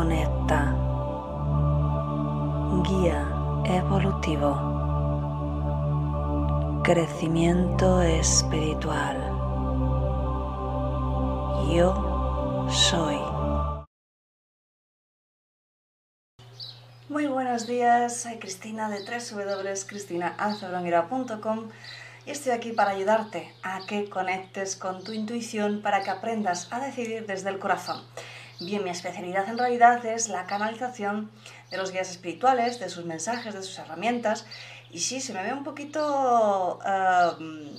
conecta, guía evolutivo, crecimiento espiritual. Yo soy. Muy buenos días, soy Cristina de www.cristinaazaronguera.com y estoy aquí para ayudarte a que conectes con tu intuición para que aprendas a decidir desde el corazón. Bien, mi especialidad en realidad es la canalización de los guías espirituales, de sus mensajes, de sus herramientas. Y sí, se me ve un poquito eh,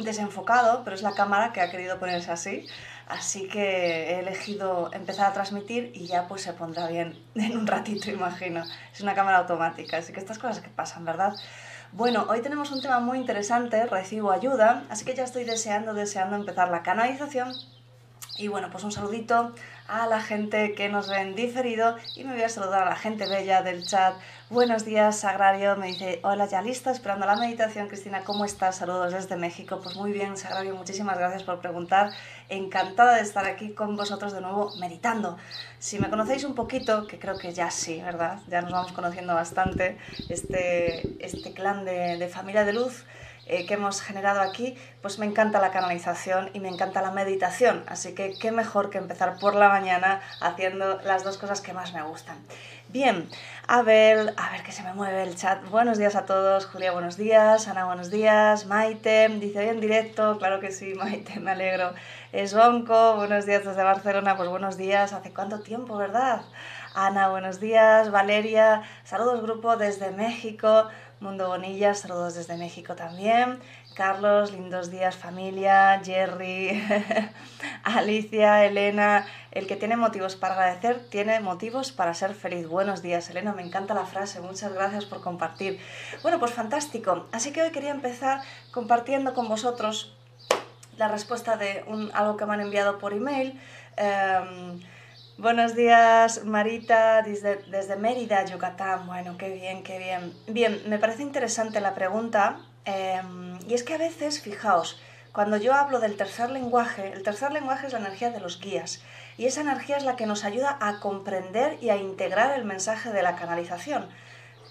desenfocado, pero es la cámara que ha querido ponerse así. Así que he elegido empezar a transmitir y ya pues se pondrá bien en un ratito, imagino. Es una cámara automática, así que estas cosas que pasan, ¿verdad? Bueno, hoy tenemos un tema muy interesante, recibo ayuda, así que ya estoy deseando, deseando empezar la canalización. Y bueno, pues un saludito a la gente que nos ven diferido y me voy a saludar a la gente bella del chat. Buenos días, Sagrario. Me dice, hola, ya lista, esperando la meditación. Cristina, ¿cómo estás? Saludos desde México. Pues muy bien, Sagrario, muchísimas gracias por preguntar. Encantada de estar aquí con vosotros de nuevo meditando. Si me conocéis un poquito, que creo que ya sí, ¿verdad? Ya nos vamos conociendo bastante, este, este clan de, de familia de luz eh, que hemos generado aquí, pues me encanta la canalización y me encanta la meditación. Así que qué mejor que empezar por la mañana haciendo las dos cosas que más me gustan. Bien, a ver, a ver que se me mueve el chat. Buenos días a todos. Julia, buenos días. Ana, buenos días. Maite, dice hoy en directo. Claro que sí, Maite, me alegro. Esbonco, buenos días desde Barcelona. Pues buenos días. ¿Hace cuánto tiempo, verdad? Ana, buenos días. Valeria, saludos grupo desde México. Mundo Bonilla, saludos desde México también. Carlos, lindos días familia. Jerry, Alicia, Elena. El que tiene motivos para agradecer tiene motivos para ser feliz. Buenos días, Elena. Me encanta la frase. Muchas gracias por compartir. Bueno, pues fantástico. Así que hoy quería empezar compartiendo con vosotros la respuesta de un, algo que me han enviado por email. Um, Buenos días, Marita, desde, Mérida, Yucatán. Bueno, qué bien, qué bien. Bien, me parece interesante la pregunta. Eh, y es que a veces, fijaos, cuando yo hablo del tercer lenguaje, el tercer lenguaje es la energía de los guías. Y esa energía es la que nos ayuda a comprender y a integrar el mensaje de la canalización.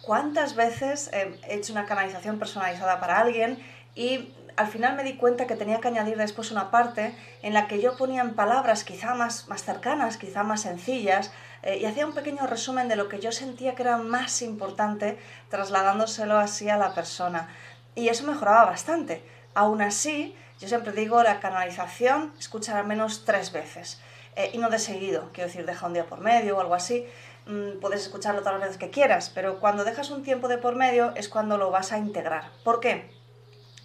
¿Cuántas veces he hecho una canalización personalizada para alguien y al final me di cuenta que tenía que añadir después una parte en la que yo ponía en palabras quizá más, más cercanas, quizá más sencillas, eh, y hacía un pequeño resumen de lo que yo sentía que era más importante, trasladándoselo así a la persona. Y eso mejoraba bastante. Aún así, yo siempre digo, la canalización, escuchar al menos tres veces. Eh, y no de seguido, quiero decir, deja un día por medio o algo así. Mm, puedes escucharlo todas las veces que quieras, pero cuando dejas un tiempo de por medio es cuando lo vas a integrar. ¿Por qué?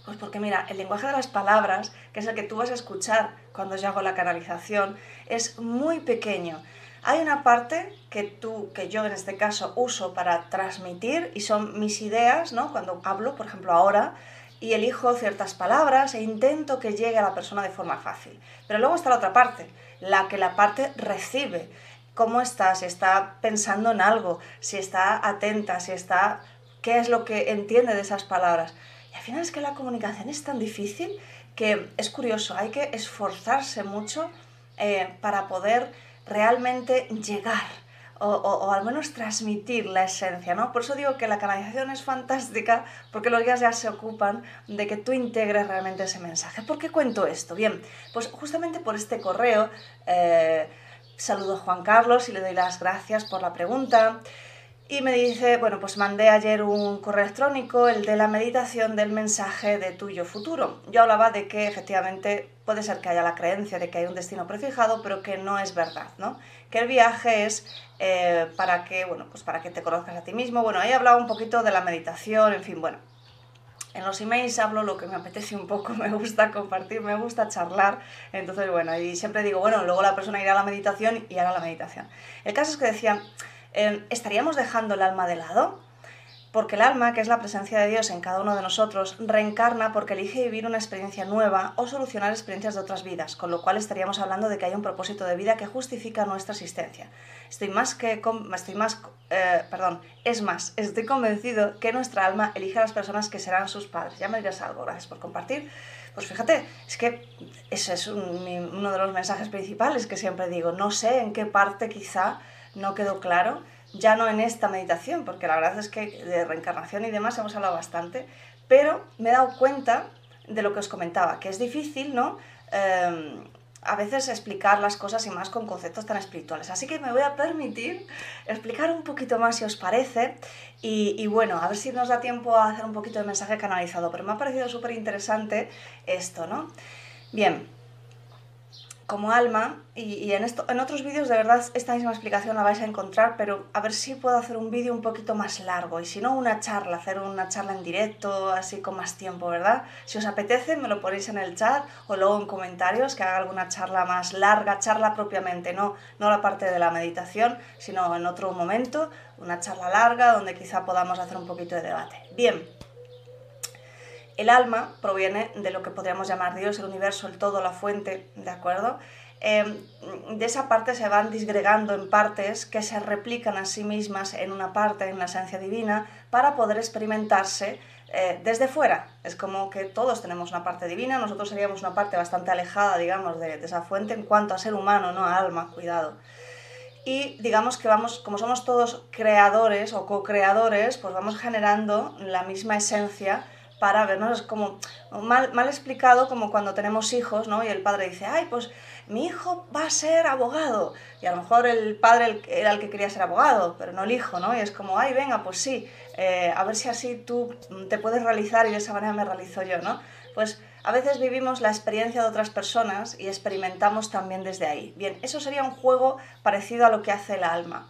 Pues porque mira, el lenguaje de las palabras, que es el que tú vas a escuchar cuando yo hago la canalización, es muy pequeño. Hay una parte que tú, que yo en este caso uso para transmitir y son mis ideas, ¿no? Cuando hablo, por ejemplo, ahora, y elijo ciertas palabras e intento que llegue a la persona de forma fácil. Pero luego está la otra parte, la que la parte recibe. ¿Cómo está? Si está pensando en algo, si está atenta, si está... ¿Qué es lo que entiende de esas palabras? Al final es que la comunicación es tan difícil que es curioso, hay que esforzarse mucho eh, para poder realmente llegar o, al menos transmitir la esencia, ¿no? Por eso digo que la canalización es fantástica porque los guías ya se ocupan de que tú integres realmente ese mensaje. ¿Por qué cuento esto? Bien, pues justamente por este correo eh, saludo a Juan Carlos y le doy las gracias por la pregunta. Y me dice, bueno, pues mandé ayer un correo electrónico, el de la meditación del mensaje de tuyo futuro. Yo hablaba de que efectivamente puede ser que haya la creencia de que hay un destino prefijado, pero que no es verdad, ¿no? Que el viaje es eh, para que, bueno, pues para que te conozcas a ti mismo. Bueno, ahí hablaba un poquito de la meditación, en fin, bueno. en los emails hablo lo que me apetece un poco, me gusta compartir, me gusta charlar. Entonces, bueno, y siempre digo, bueno, luego la persona irá a la meditación y hará la meditación. El caso es que decía, em, ¿estaríamos dejando el alma de lado? Porque el alma, que es la presencia de Dios en cada uno de nosotros, reencarna porque elige vivir una experiencia nueva o solucionar experiencias de otras vidas, con lo cual estaríamos hablando de que hay un propósito de vida que justifica nuestra existencia. Estoy más que, estoy más, eh, perdón, es más, estoy convencido que nuestra alma elige a las personas que serán sus padres. Ya me dirás algo, gracias por compartir. Pues fíjate, es que ese es uno de los mensajes principales que siempre digo. No sé en qué parte quizá no quedó claro ya no en esta meditación, porque la verdad es que de reencarnación y demás hemos hablado bastante, pero me he dado cuenta de lo que os comentaba, que es difícil, ¿no? Em, a veces explicar las cosas y más con conceptos tan espirituales. Así que me voy a permitir explicar un poquito más si os parece y, y bueno, a ver si nos da tiempo a hacer un poquito de mensaje canalizado, pero me ha parecido súper interesante esto, ¿no? Bien, como alma, y, en, esto, en otros vídeos de verdad esta misma explicación la vais a encontrar, pero a ver si puedo hacer un vídeo un poquito más largo, y si no una charla, hacer una charla en directo, así con más tiempo, ¿verdad? Si os apetece me lo ponéis en el chat o luego en comentarios que haga alguna charla más larga, charla propiamente, no, no la parte de la meditación, sino en otro momento, una charla larga donde quizá podamos hacer un poquito de debate. Bien, el alma proviene de lo que podríamos llamar Dios, el universo, el todo, la fuente, ¿de acuerdo? Em, de esa parte se van disgregando en partes que se replican a sí mismas en una parte, en la esencia divina, para poder experimentarse eh, desde fuera. Es como que todos tenemos una parte divina, nosotros seríamos una parte bastante alejada, digamos, de, de esa fuente en cuanto a ser humano, no a alma, cuidado. Y digamos que vamos, como somos todos creadores o co-creadores, pues vamos generando la misma esencia para vernos. Es como mal, mal explicado como cuando tenemos hijos, ¿no? Y el padre dice, ay, pues mi hijo va a ser abogado. Y a lo mejor el padre era el que quería ser abogado, pero no el hijo, ¿no? Y es como, ay, venga, pues sí, eh, a ver si así tú te puedes realizar y de esa manera me realizo yo, ¿no? Pues a veces vivimos la experiencia de otras personas y experimentamos también desde ahí. Bien, eso sería un juego parecido a lo que hace el alma.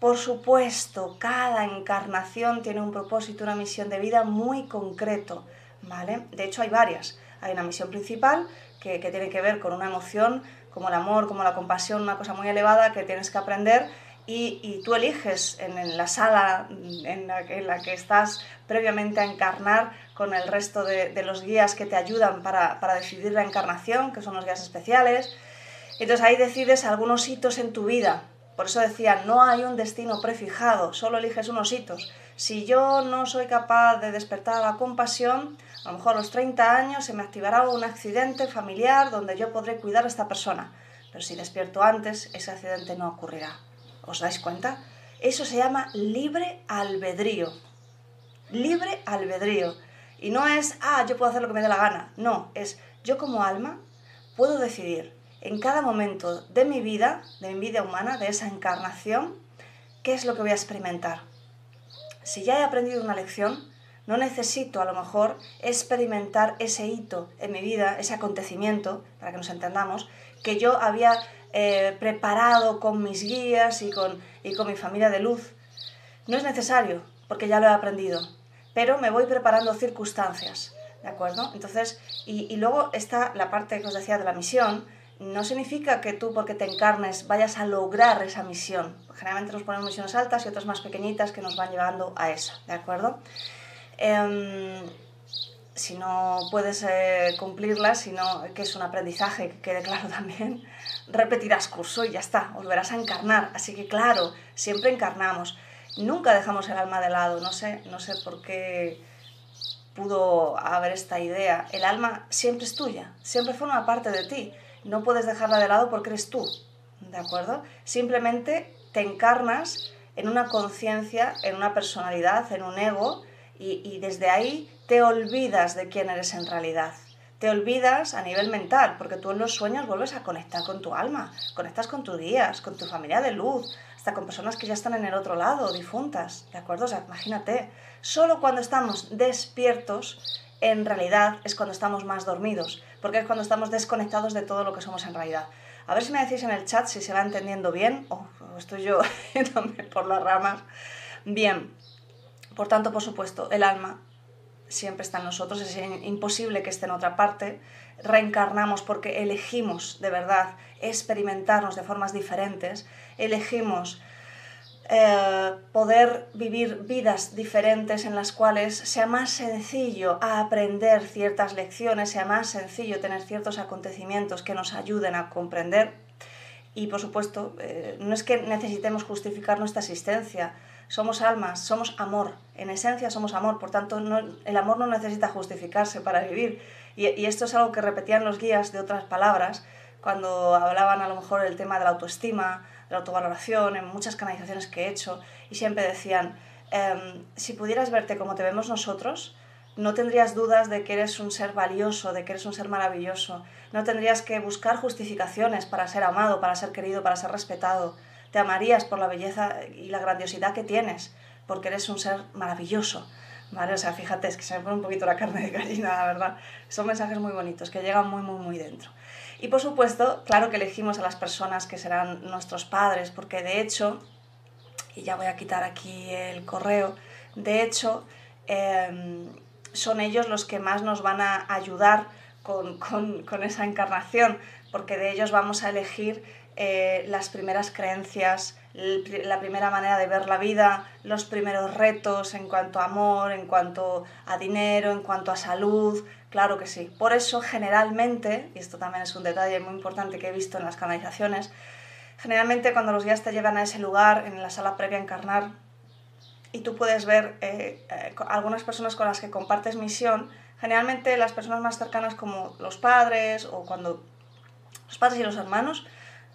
Por supuesto, cada encarnación tiene un propósito, una misión de vida muy concreto, ¿vale? De hecho, hay varias. Hay una misión principal que, tiene que ver con una emoción como el amor, como la compasión, una cosa muy elevada que tienes que aprender y, tú eliges en, la sala en la, que estás previamente a encarnar con el resto de, los guías que te ayudan para, para, decidir la encarnación, que son los guías especiales. Entonces ahí decides algunos hitos en tu vida, por eso decía, no hay un destino prefijado, solo eliges unos hitos. Si yo no soy capaz de despertar la compasión, a lo mejor a los 30 años se me activará un accidente familiar donde yo podré cuidar a esta persona. Pero si despierto antes, ese accidente no ocurrirá. ¿Os dais cuenta? Eso se llama libre albedrío. Libre albedrío. Y no es, ah, yo puedo hacer lo que me dé la gana. No, es yo como alma puedo decidir en cada momento de mi vida, de mi vida humana, de esa encarnación, qué es lo que voy a experimentar. Si ya he aprendido una lección, no necesito a lo mejor experimentar ese hito en mi vida, ese acontecimiento, para que nos entendamos, que yo había eh, preparado con mis guías y con, y con mi familia de luz. No es necesario, porque ya lo he aprendido, pero me voy preparando circunstancias, ¿de acuerdo? Entonces, y, y luego está la parte que os decía de la misión, no significa que tú, porque te encarnes, vayas a lograr esa misión. Generalmente nos ponemos misiones altas y otras más pequeñitas que nos van llevando a esa, ¿de acuerdo? Em, si no puedes eh, cumplirlas, sino que es un aprendizaje, que quede claro también, repetirás curso y ya está, volverás a encarnar. Así que claro, siempre encarnamos. Nunca dejamos el alma de lado, no sé, no sé por qué pudo haber esta idea. El alma siempre es tuya, siempre forma parte de ti no puedes dejarla de lado porque eres tú, ¿de acuerdo? Simplemente te encarnas en una conciencia, en una personalidad, en un ego, y, desde ahí te olvidas de quién eres en realidad. Te olvidas a nivel mental, porque tú en los sueños vuelves a conectar con tu alma, conectas con tus guías, con tu familia de luz, hasta con personas que ya están en el otro lado, difuntas, ¿de acuerdo? O sea, imagínate, solo cuando estamos despiertos en realidad es cuando estamos más dormidos, porque es cuando estamos desconectados de todo lo que somos en realidad. A ver si me decís en el chat si se va entendiendo bien o estoy yo por las ramas. Bien, por tanto, por supuesto, el alma siempre está en nosotros, es imposible que esté en otra parte. Reencarnamos porque elegimos de verdad experimentarnos de formas diferentes, elegimos eh, poder vivir vidas diferentes en las cuales sea más sencillo aprender ciertas lecciones, sea más sencillo tener ciertos acontecimientos que nos ayuden a comprender. Y por supuesto, eh, no es que necesitemos justificar nuestra existencia, somos almas, somos amor, en esencia somos amor, por tanto el amor no necesita justificarse para vivir. Y, esto es algo que repetían los guías de otras palabras cuando hablaban a lo mejor del tema de la autoestima, la autovaloración, en muchas canalizaciones que he hecho, y siempre decían, em, si pudieras verte como te vemos nosotros, no tendrías dudas de que eres un ser valioso, de que eres un ser maravilloso, no tendrías que buscar justificaciones para ser amado, para ser querido, para ser respetado te amarías por la belleza y la grandiosidad que tienes, porque eres un ser maravilloso. ¿Vale? O sea, fíjate, es que se me pone un poquito la carne de gallina, la verdad. Son mensajes muy bonitos, que llegan muy, muy, muy dentro. Y por supuesto, claro que elegimos a las personas que serán nuestros padres, porque de hecho, y ya voy a quitar aquí el correo, de hecho, em, son ellos los que más nos van a ayudar con, esa encarnación, porque de ellos vamos a elegir eh, las primeras creencias, la primera manera de ver la vida, los primeros retos en cuanto a amor, en cuanto a dinero, en cuanto a salud, claro que sí. Por eso generalmente, y esto también es un detalle muy importante que he visto en las canalizaciones, generalmente cuando los guías te llevan a ese lugar, en la sala previa a encarnar, y tú puedes ver eh, eh, algunas personas con las que compartes misión, generalmente las personas más cercanas como los padres o cuando los padres y los hermanos,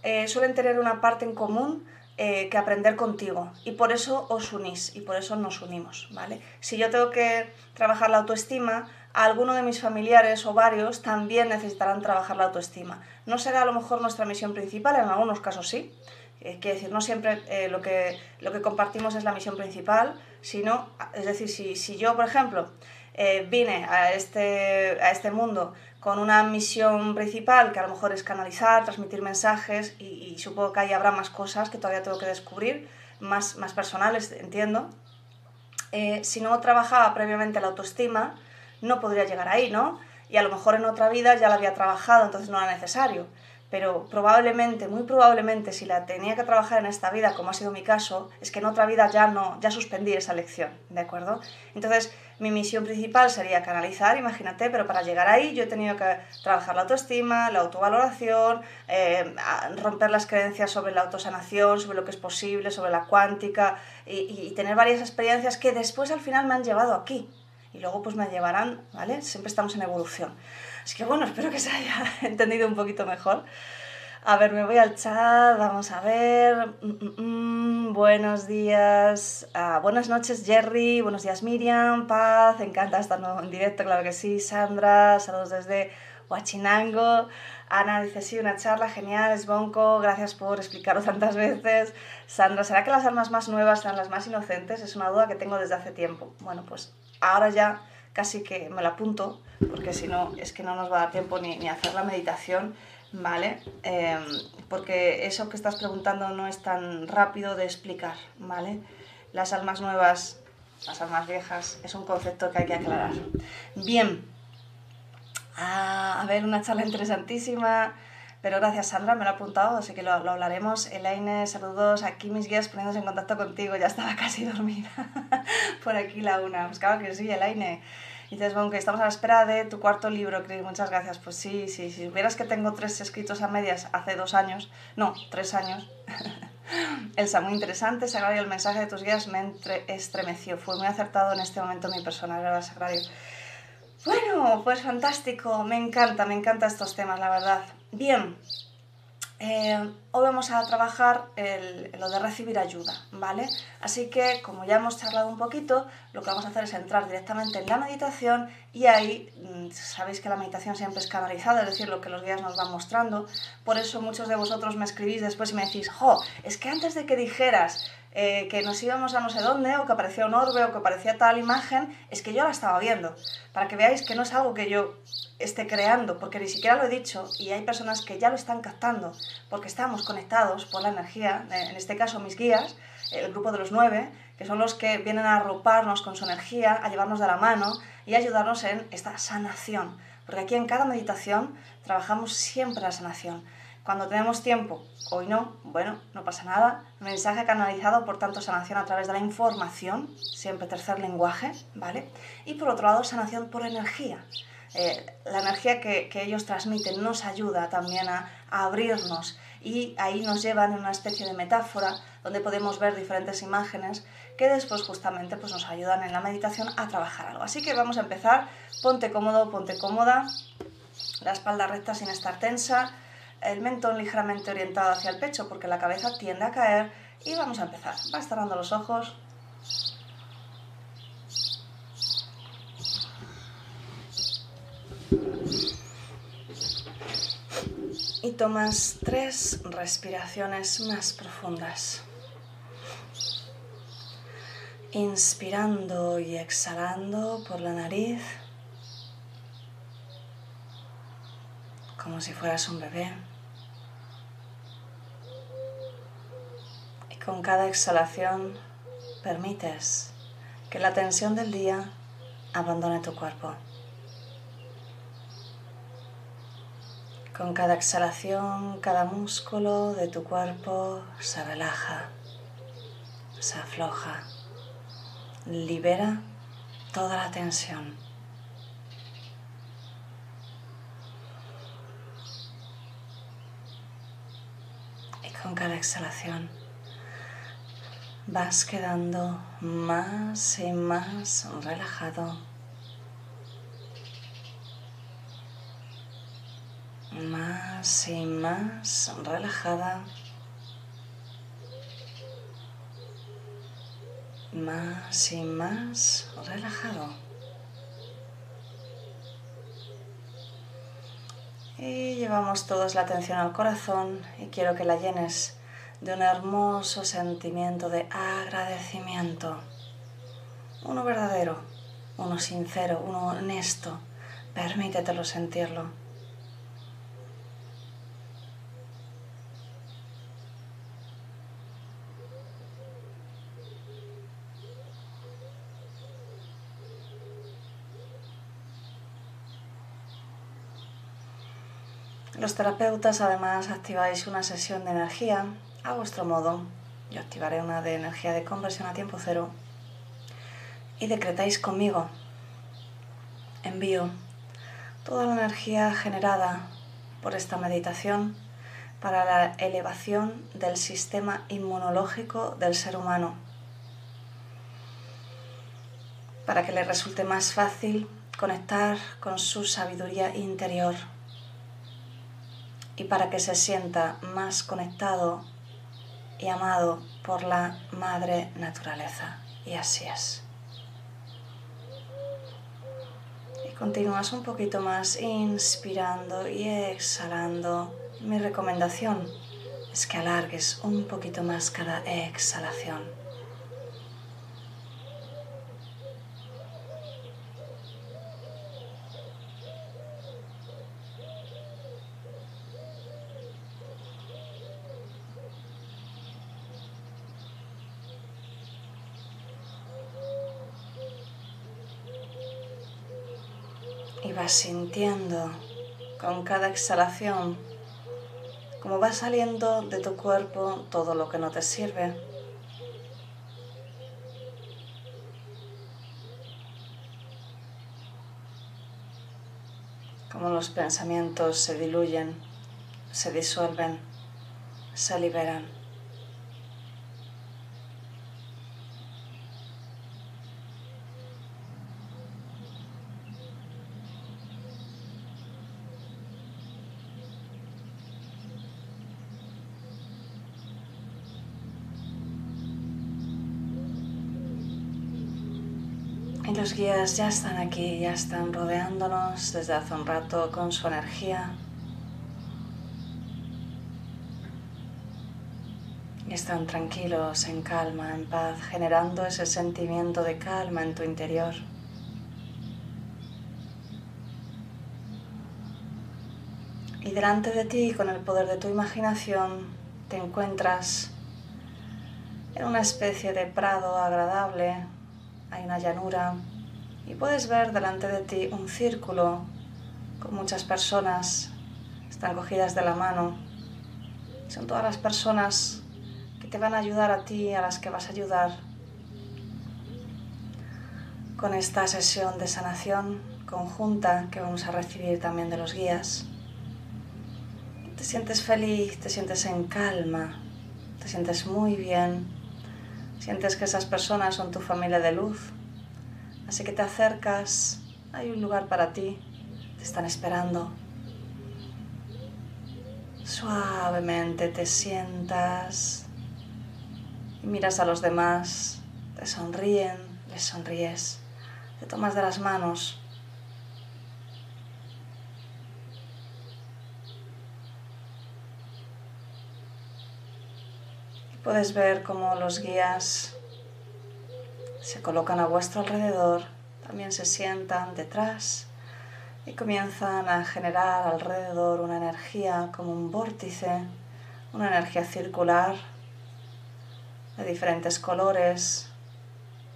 eh, suelen tener una parte en común eh, que aprender contigo y por eso os unís y por eso nos unimos, ¿vale? Si yo tengo que trabajar la autoestima, alguno de mis familiares o varios también necesitarán trabajar la autoestima. No será a lo mejor nuestra misión principal, en algunos casos sí. Eh, quiere decir, no siempre lo, que, lo que compartimos es la misión principal, sino, es decir, si, si yo, por ejemplo, vine a este, a este mundo con una misión principal que a lo mejor es canalizar, transmitir mensajes y, supongo que ahí habrá más cosas que todavía tengo que descubrir, más, más personales, entiendo. Eh, si no trabajaba previamente la autoestima, no podría llegar ahí, ¿no? Y a lo mejor en otra vida ya la había trabajado, entonces no era necesario. Pero probablemente, muy probablemente, si la tenía que trabajar en esta vida, como ha sido mi caso, es que en otra vida ya no, ya suspendí esa lección, ¿de acuerdo? Entonces, mi misión principal sería canalizar, imagínate, pero para llegar ahí yo he tenido que trabajar la autoestima, la autovaloración, eh, romper las creencias sobre la autosanación, sobre lo que es posible, sobre la cuántica y, tener varias experiencias que después al final me han llevado aquí y luego pues me llevarán, ¿vale? Siempre estamos en evolución. Así que bueno, espero que se haya entendido un poquito mejor. A ver, me voy al chat, vamos a ver. Mm, mm, mm, buenos días, ah, buenas noches Jerry, buenos días Miriam, Paz, encanta estar en directo, claro que sí. Sandra, saludos desde Huachinango. Ana dice, sí, una charla genial, es bonco, gracias por explicarlo tantas veces. Sandra, ¿será que las armas más nuevas serán las más inocentes? Es una duda que tengo desde hace tiempo. Bueno, pues ahora ya casi que me la apunto, porque si no, es que no nos va a dar tiempo ni, ni hacer la meditación ¿vale? Em, porque eso que estás preguntando no es tan rápido de explicar, ¿vale? Las almas nuevas, las almas viejas, es un concepto que hay que aclarar. Bien, ah, a ver, una charla interesantísima, pero gracias Sandra, me lo he apuntado, así que lo, lo hablaremos. Elaine, saludos, aquí mis guías poniéndose en contacto contigo, ya estaba casi dormida. Por aquí la una, pues claro que sí, Elaine. dices, bueno, que estamos a la espera de tu cuarto libro, Cris, muchas gracias. Pues sí, sí, si vieras que tengo tres escritos a medias hace dos años, no, tres años. Elsa, muy interesante, Sagrario, el mensaje de tus guías me estremeció. Fue muy acertado en este momento mi persona, ¿verdad, Sagrario? Bueno, pues fantástico, me encanta, me encantan estos temas, la verdad. Bien, eh, hoy vamos a trabajar lo de recibir ayuda, ¿vale? Así que, como ya hemos charlado un poquito, lo que vamos a hacer es entrar directamente en la meditación y ahí mm, sabéis que la meditación siempre es canalizada, es decir, lo que los guías nos van mostrando. Por eso muchos de vosotros me escribís después y me decís, jo, es que antes de que dijeras eh, que nos íbamos a no sé dónde, o que aparecía un orbe, o que aparecía tal imagen, es que yo la estaba viendo. Para que veáis que no es algo que yo esté creando, porque ni siquiera lo he dicho, y hay personas que ya lo están captando, porque estamos conectados por la energía, en este caso mis guías, el grupo de los nueve, que son los que vienen a arroparnos con su energía, a llevarnos de la mano y ayudarnos en esta sanación. Porque aquí en cada meditación trabajamos siempre la sanación. Cuando tenemos tiempo, hoy no, bueno, no pasa nada. Mensaje canalizado, por tanto, sanación a través de la información, siempre tercer lenguaje, ¿vale? Y por otro lado, sanación por energía. Eh, la energía que, ellos transmiten nos ayuda también a, abrirnos y ahí nos llevan en una especie de metáfora donde podemos ver diferentes imágenes que después justamente pues, nos ayudan en la meditación a trabajar algo. Así que vamos a empezar. Ponte cómodo, ponte cómoda, la espalda recta sin estar tensa el mentón ligeramente orientado hacia el pecho porque la cabeza tiende a caer y vamos a empezar. Vas cerrando los ojos. Y tomas tres respiraciones más profundas. Inspirando y exhalando por la nariz, como si fueras un bebé. Con cada exhalación permites que la tensión del día abandone tu cuerpo. Con cada exhalación, cada músculo de tu cuerpo se relaja, se afloja, libera toda la tensión. Y con cada exhalación, vas quedando más y más relajado, más y más relajada, más y más relajado. Y llevamos todos la atención al corazón y quiero que la llenes de un hermoso sentimiento de agradecimiento. Uno verdadero, uno sincero, uno honesto. Permítetelo sentirlo. Los terapeutas además activáis una sesión de energía a vuestro modo. Yo activaré una de energía de conversión a tiempo cero y decretáis conmigo. Envío toda la energía generada por esta meditación para la elevación del sistema inmunológico del ser humano, para que le resulte más fácil conectar con su sabiduría interior y para que se sienta más conectado y amado por la madre naturaleza. Y así es. Y continúas un poquito más inspirando y exhalando. Mi recomendación es que alargues un poquito más cada exhalación. y sintiendo con cada exhalación cómo va saliendo de tu cuerpo todo lo que no te sirve. Como los pensamientos se diluyen, se disuelven, se liberan. Guías ya están aquí, ya están rodeándonos desde hace un rato con su energía. Y están tranquilos, en calma, en paz, generando ese sentimiento de calma en tu interior. Y delante de ti, con el poder de tu imaginación, te encuentras en una especie de prado agradable, hay una llanura y puedes ver delante de ti un círculo con muchas personas, están cogidas de la mano. Son todas las personas que te van a ayudar a ti, a las que vas a ayudar con esta sesión de sanación conjunta que vamos a recibir también de los guías. Te sientes feliz, te sientes en calma, te sientes muy bien, sientes que esas personas son tu familia de luz, así que te acercas, hay un lugar para ti, te están esperando. Suavemente te sientas y miras a los demás, te sonríen, les sonríes, te tomas de las manos. Y puedes ver cómo los guías se colocan a vuestro alrededor, también se sientan detrás y comienzan a generar alrededor una energía como un vórtice, una energía circular de diferentes colores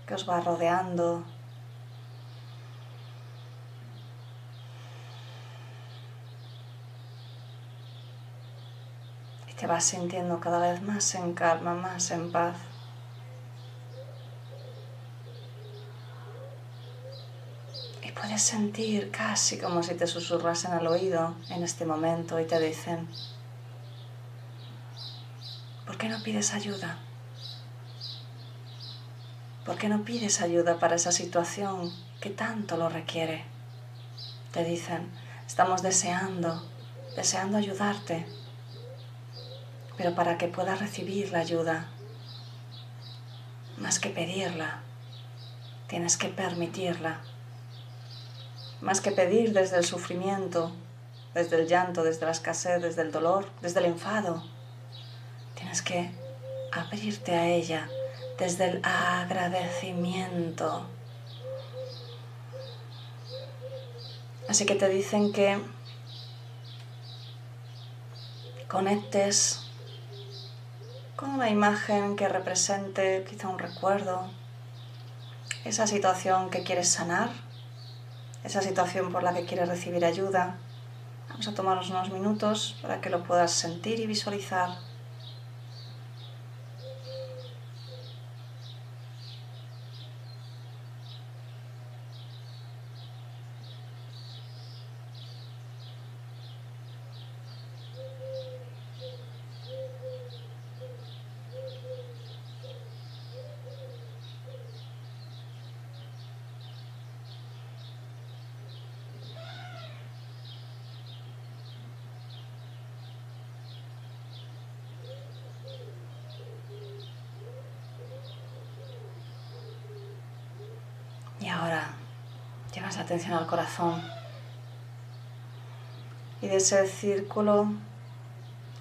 que os va rodeando. Y te vas sintiendo cada vez más en calma, más en paz. Y sentir casi como si te susurrasen al oído en este momento y te dicen, ¿por qué no pides ayuda? ¿Por qué no pides ayuda para esa situación que tanto lo requiere? Te dicen, estamos deseando, deseando ayudarte, pero para que puedas recibir la ayuda, más que pedirla, tienes que permitirla. Más que pedir desde el sufrimiento, desde el llanto, desde la escasez, desde el dolor, desde el enfado, tienes que abrirte a ella desde el agradecimiento. Así que te dicen que conectes con una imagen que represente quizá un recuerdo, esa situación que quieres sanar, esa situación por la que quieres recibir ayuda. Vamos a tomarnos unos minutos para que lo puedas sentir y visualizar. Y ahora llevas la atención al corazón y de ese círculo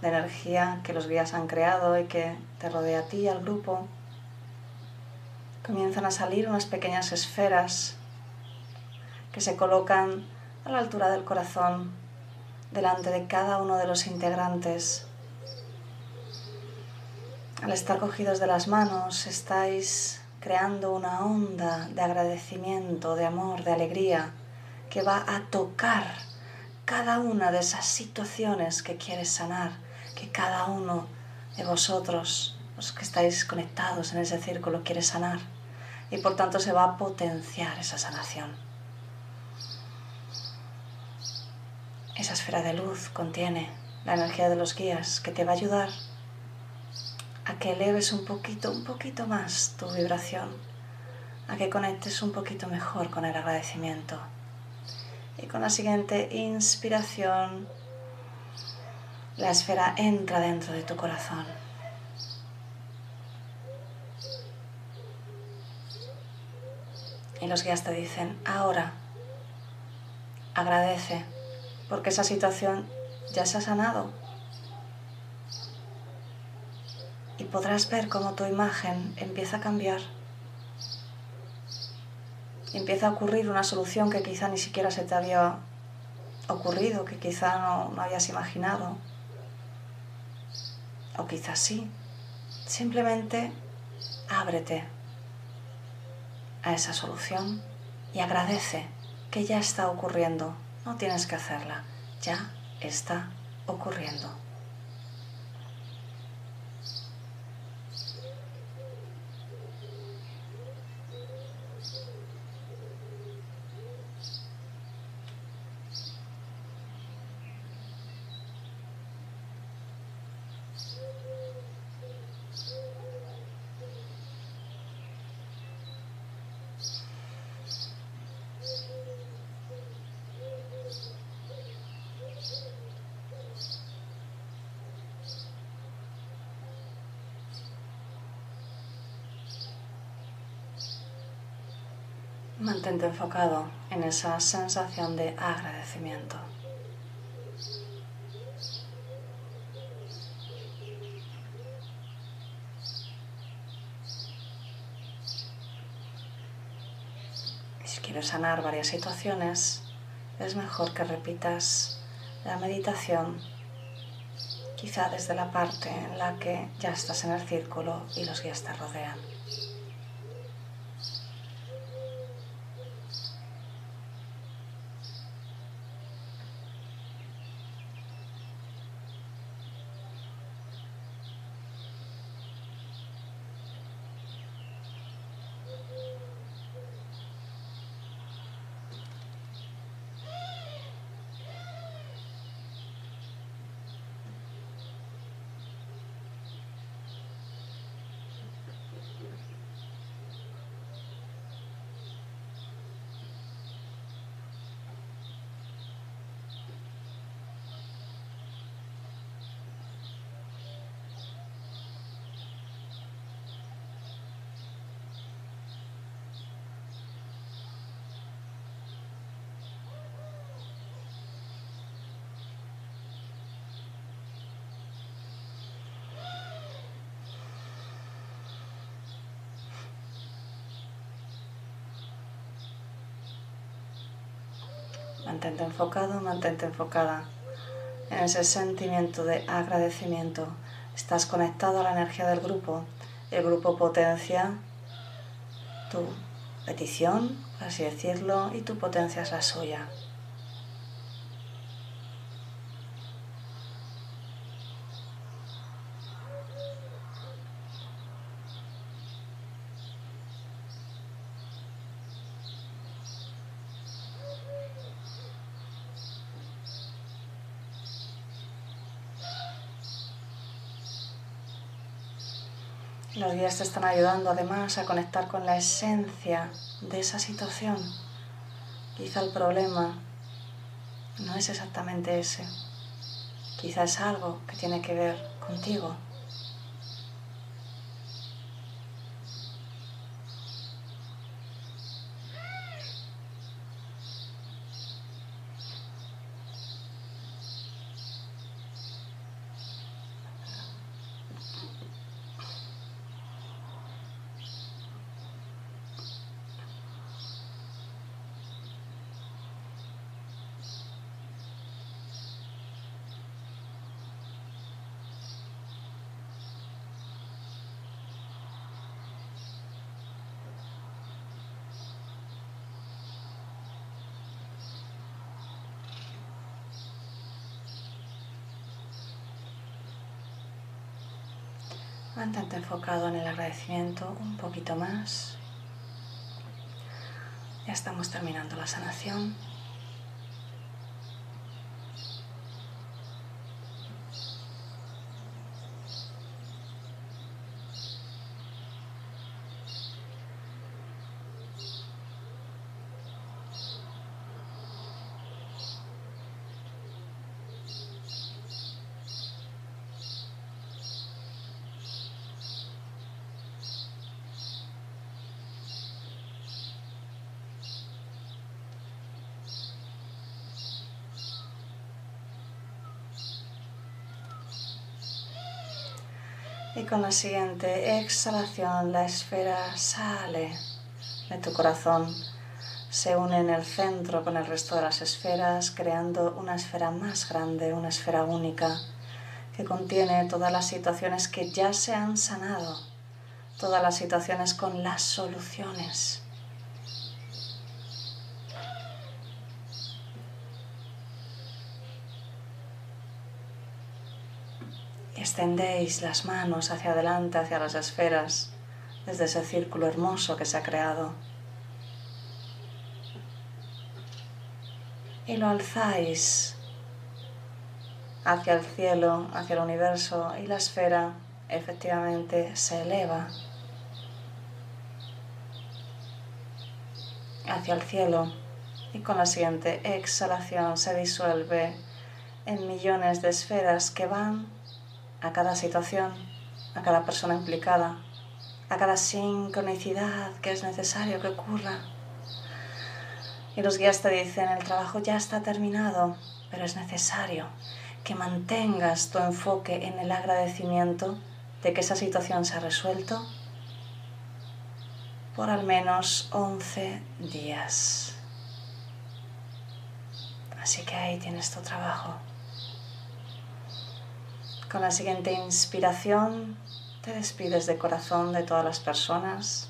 de energía que los guías han creado y que te rodea a ti y al grupo, comienzan a salir unas pequeñas esferas que se colocan a la altura del corazón delante de cada uno de los integrantes. Al estar cogidos de las manos, estáis creando una onda de agradecimiento, de amor, de alegría, que va a tocar cada una de esas situaciones que quieres sanar, que cada uno de vosotros, los que estáis conectados en ese círculo, quiere sanar. Y por tanto se va a potenciar esa sanación. Esa esfera de luz contiene la energía de los guías que te va a ayudar a que eleves un poquito, un poquito más tu vibración, a que conectes un poquito mejor con el agradecimiento. Y con la siguiente inspiración, la esfera entra dentro de tu corazón. Y los guías te dicen, ahora agradece, porque esa situación ya se ha sanado, y podrás ver cómo tu imagen empieza a cambiar. Empieza a ocurrir una solución que quizá ni siquiera se te había ocurrido, que quizá no, no habías imaginado. O quizás sí. Simplemente ábrete a esa solución y agradece que ya está ocurriendo. No tienes que hacerla, ya está ocurriendo. Mantente enfocado en esa sensación de agradecimiento. Si quieres sanar varias situaciones, es mejor que repitas la meditación, quizá desde la parte en la que ya estás en el círculo y los guías te rodean. Mantente enfocado, mantente enfocada en ese sentimiento de agradecimiento. Estás conectado a la energía del grupo. El grupo potencia tu petición, así decirlo, y tu potencia es la suya. Días te están ayudando además a conectar con la esencia de esa situación. Quizá el problema no es exactamente ese. Quizá es algo que tiene que ver contigo. Mantente en el agradecimiento un poquito más. Ya estamos terminando la sanación. Y con la siguiente exhalación la esfera sale de tu corazón, se une en el centro con el resto de las esferas, creando una esfera más grande, una esfera única, que contiene todas las situaciones que ya se han sanado, todas las situaciones con las soluciones. Extendéis las manos hacia adelante, hacia las esferas, desde ese círculo hermoso que se ha creado. Y lo alzáis hacia el cielo, hacia el universo y la esfera efectivamente se eleva hacia el cielo y con la siguiente exhalación se disuelve en millones de esferas que van a cada situación, a cada persona implicada, a cada sincronicidad que es necesario que ocurra. Y los guías te dicen, el trabajo ya está terminado, pero es necesario que mantengas tu enfoque en el agradecimiento de que esa situación se ha resuelto por al menos 11 días. Así que ahí tienes tu trabajo. Con la siguiente inspiración te despides de corazón de todas las personas,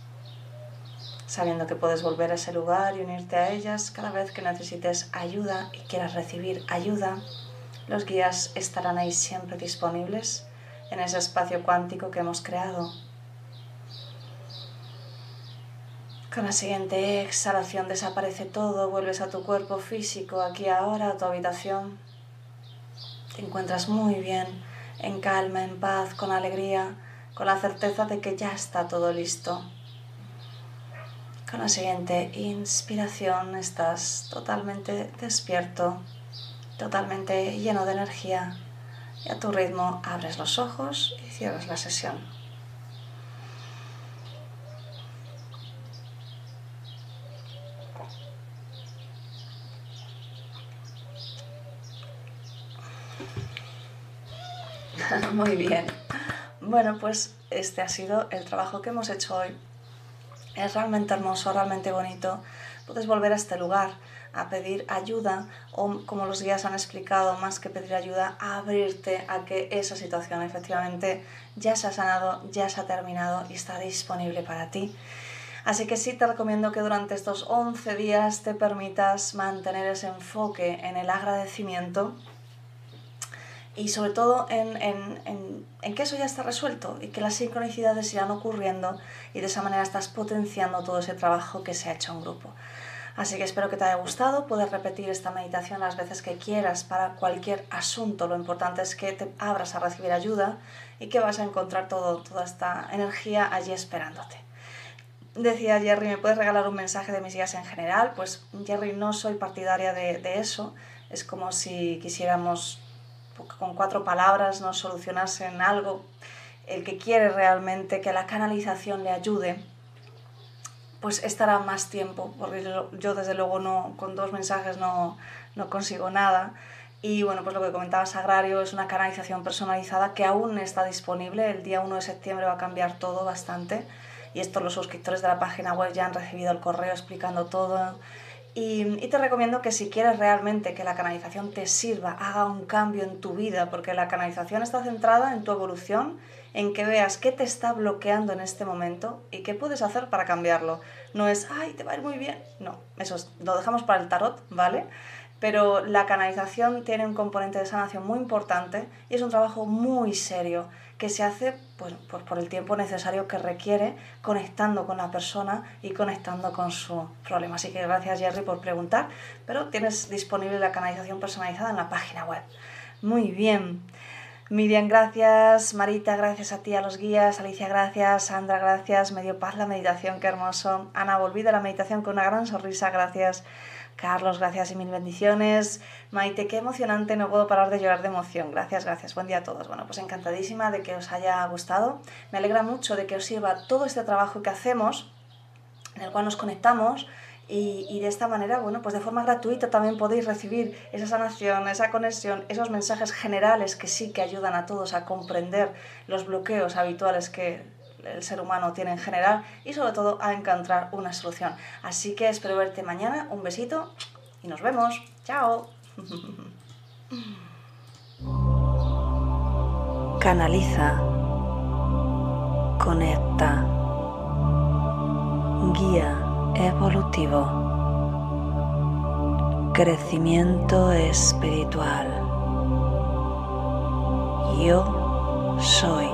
sabiendo que puedes volver a ese lugar y unirte a ellas cada vez que necesites ayuda y quieras recibir ayuda. Los guías estarán ahí siempre disponibles en ese espacio cuántico que hemos creado. Con la siguiente exhalación desaparece todo, vuelves a tu cuerpo físico, aquí ahora, a tu habitación. Te encuentras muy bien, en calma, en paz, con alegría, con la certeza de que ya está todo listo. Con la siguiente inspiración estás totalmente despierto, totalmente lleno de energía y a tu ritmo abres los ojos y cierras la sesión. Muy bien. Bueno, pues este ha sido el trabajo que hemos hecho hoy. Es realmente hermoso, realmente bonito. Puedes volver a este lugar a pedir ayuda o, como los guías han explicado, más que pedir ayuda, a abrirte a que esa situación efectivamente ya se ha sanado, ya se ha terminado y está disponible para ti. Así que sí te recomiendo que durante estos 11 días te permitas mantener ese enfoque en el agradecimiento y sobre todo en, en, en, que eso ya está resuelto y que las sincronicidades irán ocurriendo y de esa manera estás potenciando todo ese trabajo que se ha hecho en grupo. Así que espero que te haya gustado, puedes repetir esta meditación las veces que quieras para cualquier asunto. Lo importante es que te abras a recibir ayuda y que vas a encontrar todo, toda esta energía allí esperándote. Decía Jerry, ¿me puedes regalar un mensaje de mis guías en general? Pues Jerry, no soy partidaria de, de eso. Es como si quisiéramos con cuatro palabras nos solucionasen algo. El que quiere realmente que la canalización le ayude, pues estará más tiempo, porque yo, desde luego no, con dos mensajes no, no consigo nada. Y bueno, pues lo que comentaba Sagrario es una canalización personalizada que aún está disponible. El día 1 de septiembre va a cambiar todo bastante. Y esto los suscriptores de la página web ya han recibido el correo explicando todo. Y, te recomiendo que si quieres realmente que la canalización te sirva, haga un cambio en tu vida, porque la canalización está centrada en tu evolución en que veas qué te está bloqueando en este momento y qué puedes hacer para cambiarlo. No es, ay, te va a ir muy bien. No, eso lo dejamos para el tarot, ¿vale? Pero la canalización tiene un componente de sanación muy importante y es un trabajo muy serio que se hace pues, por, por el tiempo necesario que requiere conectando con la persona y conectando con su problema. Así que gracias Jerry por preguntar, pero tienes disponible la canalización personalizada en la página web. Muy bien. Miriam, gracias. Marita, gracias a ti, a los guías. Alicia, gracias. Sandra, gracias. Me dio paz la meditación, qué hermoso. Ana, volví de la meditación con una gran sonrisa, gracias. Carlos, gracias y mil bendiciones. Maite, qué emocionante, no puedo parar de llorar de emoción. Gracias, gracias. Buen día a todos. Bueno, pues encantadísima de que os haya gustado. Me alegra mucho de que os sirva todo este trabajo que hacemos, en el cual nos conectamos y, de esta manera, bueno, pues de forma gratuita también podéis recibir esa sanación, esa conexión, esos mensajes generales que sí que ayudan a todos a comprender los bloqueos habituales que el ser humano tiene en general y sobre todo a encontrar una solución. Así que espero verte mañana, un besito y nos vemos. Chao. Canaliza Conecta. Guía evolutivo. Crecimiento espiritual. Yo soy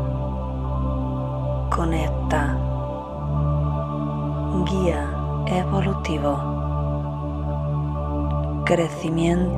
Conecta. Guía evolutivo. Crecimiento